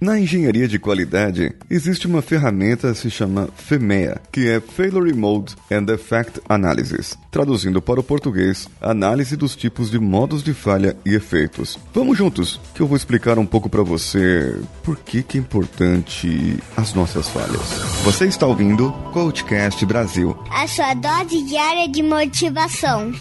Na engenharia de qualidade, existe uma ferramenta que se chama FEMEA, que é Failure Mode and Effect Analysis. Traduzindo para o português, análise dos tipos de modos de falha e efeitos. Vamos juntos, que eu vou explicar um pouco para você por que, que é importante as nossas falhas. Você está ouvindo Coachcast Brasil. A sua dose diária de motivação.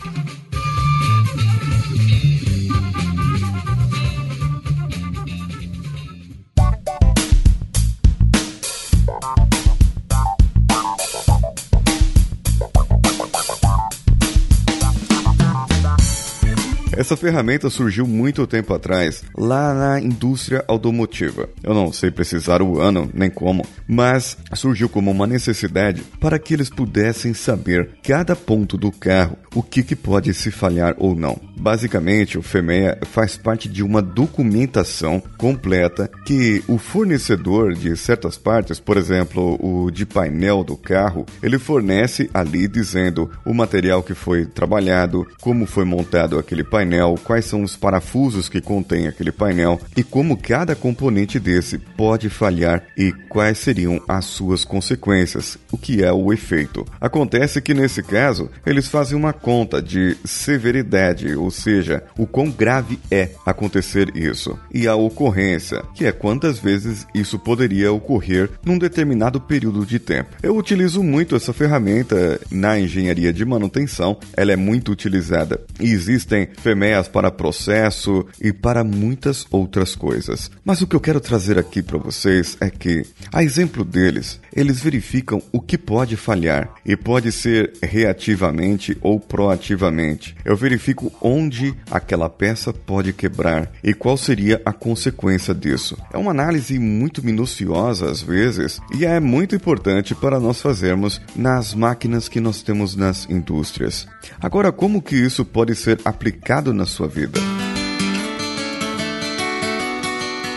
Essa ferramenta surgiu muito tempo atrás, lá na indústria automotiva. Eu não sei precisar o ano nem como, mas surgiu como uma necessidade para que eles pudessem saber cada ponto do carro, o que, que pode se falhar ou não. Basicamente, o FEMEA faz parte de uma documentação completa que o fornecedor de certas partes, por exemplo, o de painel do carro, ele fornece ali dizendo o material que foi trabalhado, como foi montado aquele painel painel, quais são os parafusos que contém aquele painel e como cada componente desse pode falhar e quais seriam as suas consequências, o que é o efeito. Acontece que nesse caso eles fazem uma conta de severidade, ou seja, o quão grave é acontecer isso, e a ocorrência, que é quantas vezes isso poderia ocorrer num determinado período de tempo. Eu utilizo muito essa ferramenta na engenharia de manutenção, ela é muito utilizada e existem Para processo e para muitas outras coisas. Mas o que eu quero trazer aqui para vocês é que, a exemplo deles, eles verificam o que pode falhar e pode ser reativamente ou proativamente. Eu verifico onde aquela peça pode quebrar e qual seria a consequência disso. É uma análise muito minuciosa às vezes e é muito importante para nós fazermos nas máquinas que nós temos nas indústrias. Agora, como que isso pode ser aplicado na sua vida?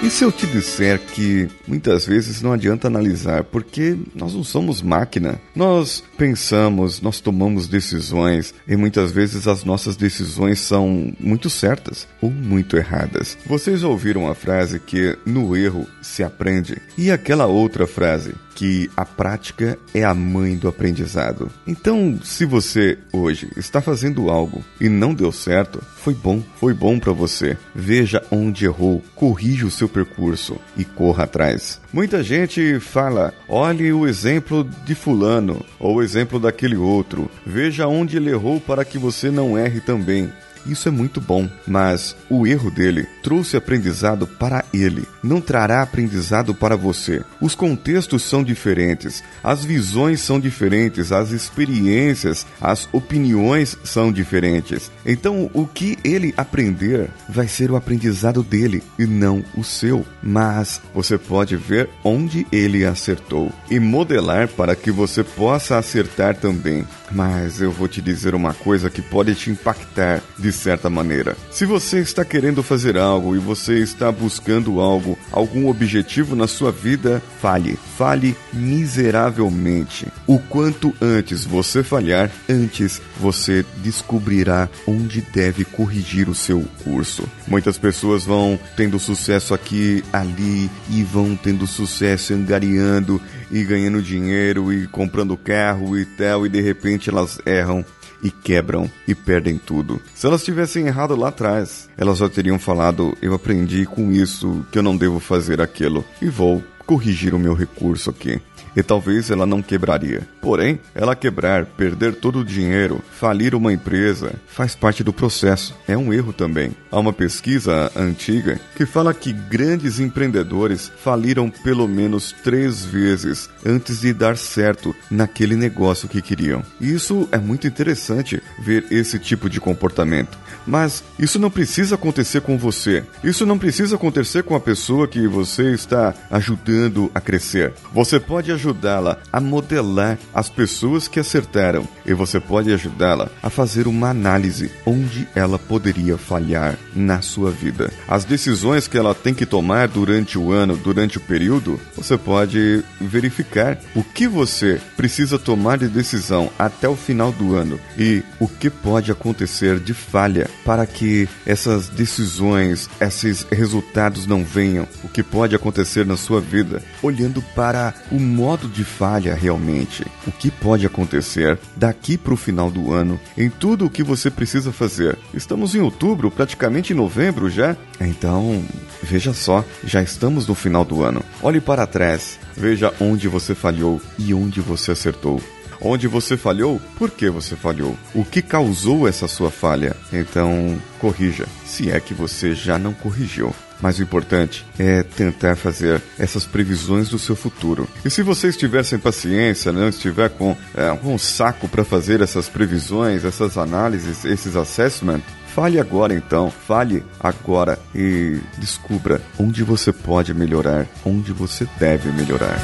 E se eu te disser que muitas vezes não adianta analisar, porque nós não somos máquina. Nós pensamos, nós tomamos decisões e muitas vezes as nossas decisões são muito certas ou muito erradas. Vocês ouviram a frase que no erro se aprende? E aquela outra frase, que a prática é a mãe do aprendizado. Então, se você hoje está fazendo algo e não deu certo, foi bom, foi bom para você. Veja onde errou, corrija o seu percurso e corra atrás. Muita gente fala: olhe o exemplo de Fulano ou o exemplo daquele outro, veja onde ele errou para que você não erre também. Isso é muito bom, mas o erro dele trouxe aprendizado para ele, não trará aprendizado para você. Os contextos são diferentes, as visões são diferentes, as experiências, as opiniões são diferentes. Então, o que ele aprender vai ser o aprendizado dele e não o seu. Mas você pode ver onde ele acertou e modelar para que você possa acertar também. Mas eu vou te dizer uma coisa que pode te impactar de certa maneira. Se você está querendo fazer algo e você está buscando algo, algum objetivo na sua vida, falhe. Falhe miseravelmente. O quanto antes você falhar, antes você descobrirá onde deve corrigir o seu curso. Muitas pessoas vão tendo sucesso aqui, ali e vão tendo sucesso angariando e ganhando dinheiro e comprando carro e tal, e de repente elas erram e quebram e perdem tudo. Se elas tivessem errado lá atrás, elas já teriam falado: Eu aprendi com isso que eu não devo fazer aquilo e vou corrigir o meu recurso aqui e talvez ela não quebraria. Porém, ela quebrar, perder todo o dinheiro, falir uma empresa, faz parte do processo. É um erro também. Há uma pesquisa antiga que fala que grandes empreendedores faliram pelo menos três vezes antes de dar certo naquele negócio que queriam. Isso é muito interessante ver esse tipo de comportamento. Mas isso não precisa acontecer com você. Isso não precisa acontecer com a pessoa que você está ajudando ajudando a crescer. Você pode ajudá-la a modelar as pessoas que acertaram e você pode ajudá-la a fazer uma análise onde ela poderia falhar na sua vida. As decisões que ela tem que tomar durante o ano, durante o período, você pode verificar o que você precisa tomar de decisão até o final do ano e o que pode acontecer de falha para que essas decisões, esses resultados não venham, o que pode acontecer na sua vida, olhando para o modo de falha realmente, o que pode acontecer daqui para o final do ano, em tudo o que você precisa fazer. Estamos em outubro, praticamente em novembro já, então veja só, já estamos no final do ano. Olhe para trás, veja onde você falhou e onde você acertou onde você falhou, por que você falhou, o que causou essa sua falha. Então, corrija, se é que você já não corrigiu. Mas o importante é tentar fazer essas previsões do seu futuro. E se você estiver sem paciência, não estiver com é, um saco para fazer essas previsões, essas análises, esses assessments, Fale agora então, fale agora e descubra onde você pode melhorar, onde você deve melhorar.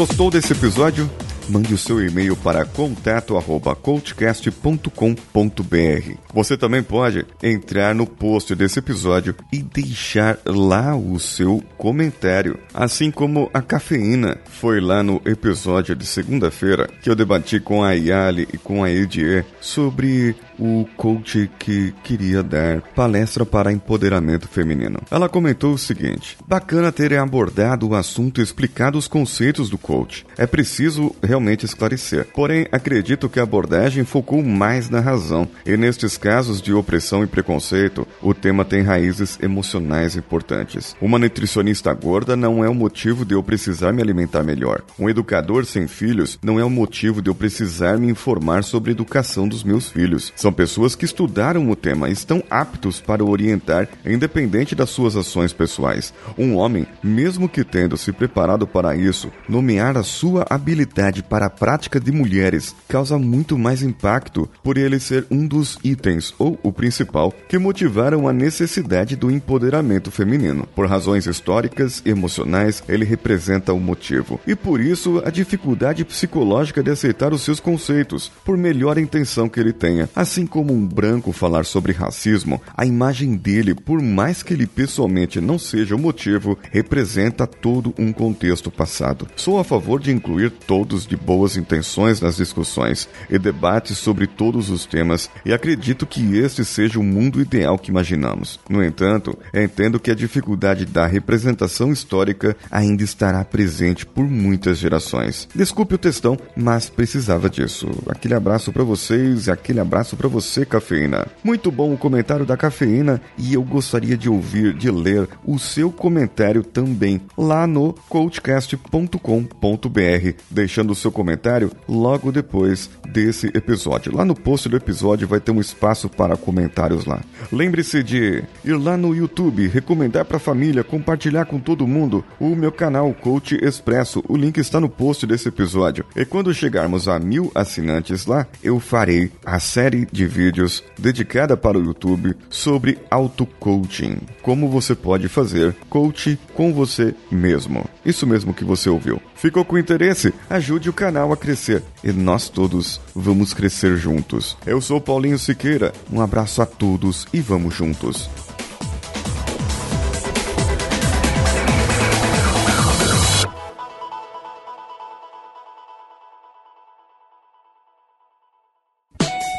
Gostou desse episódio? Mande o seu e-mail para contato@coachcast.com.br. Você também pode entrar no post desse episódio e deixar lá o seu comentário, assim como a cafeína foi lá no episódio de segunda-feira que eu debati com a Yali e com a Edie sobre o coach que queria dar palestra para empoderamento feminino. Ela comentou o seguinte: bacana terem abordado o assunto e explicado os conceitos do coach. É preciso realmente esclarecer. Porém, acredito que a abordagem focou mais na razão, e nestes casos de opressão e preconceito, o tema tem raízes emocionais importantes. Uma nutricionista gorda não é o motivo de eu precisar me alimentar melhor. Um educador sem filhos não é o motivo de eu precisar me informar sobre a educação dos meus filhos. São pessoas que estudaram o tema e estão aptos para orientar, independente das suas ações pessoais. Um homem, mesmo que tendo se preparado para isso, nomear a sua habilidade para a prática de mulheres causa muito mais impacto por ele ser um dos itens ou o principal que motivaram a necessidade do empoderamento feminino. Por razões históricas e emocionais, ele representa o motivo e por isso a dificuldade psicológica de aceitar os seus conceitos, por melhor intenção que ele tenha. Assim como um branco falar sobre racismo, a imagem dele, por mais que ele pessoalmente não seja o motivo, representa todo um contexto passado. Sou a favor de incluir todos de boas intenções nas discussões e debates sobre todos os temas e acredito que este seja o mundo ideal que imaginamos. No entanto, entendo que a dificuldade da representação histórica ainda estará presente por muitas gerações. Desculpe o textão, mas precisava disso. Aquele abraço para vocês e aquele abraço para você, cafeína. Muito bom o comentário da cafeína e eu gostaria de ouvir, de ler o seu comentário também lá no coachcast.com.br, deixando o seu comentário logo depois desse episódio. Lá no post do episódio vai ter um espaço para comentários lá. Lembre-se de ir lá no YouTube, recomendar para a família, compartilhar com todo mundo o meu canal Coach Expresso. O link está no post desse episódio. E quando chegarmos a mil assinantes lá, eu farei a série de vídeos dedicada para o YouTube sobre auto-coaching. Como você pode fazer coach com você mesmo. Isso mesmo que você ouviu. Ficou com interesse? Ajude o canal a crescer e nós todos vamos crescer juntos. Eu sou Paulinho Siqueira. Um abraço a todos e vamos juntos.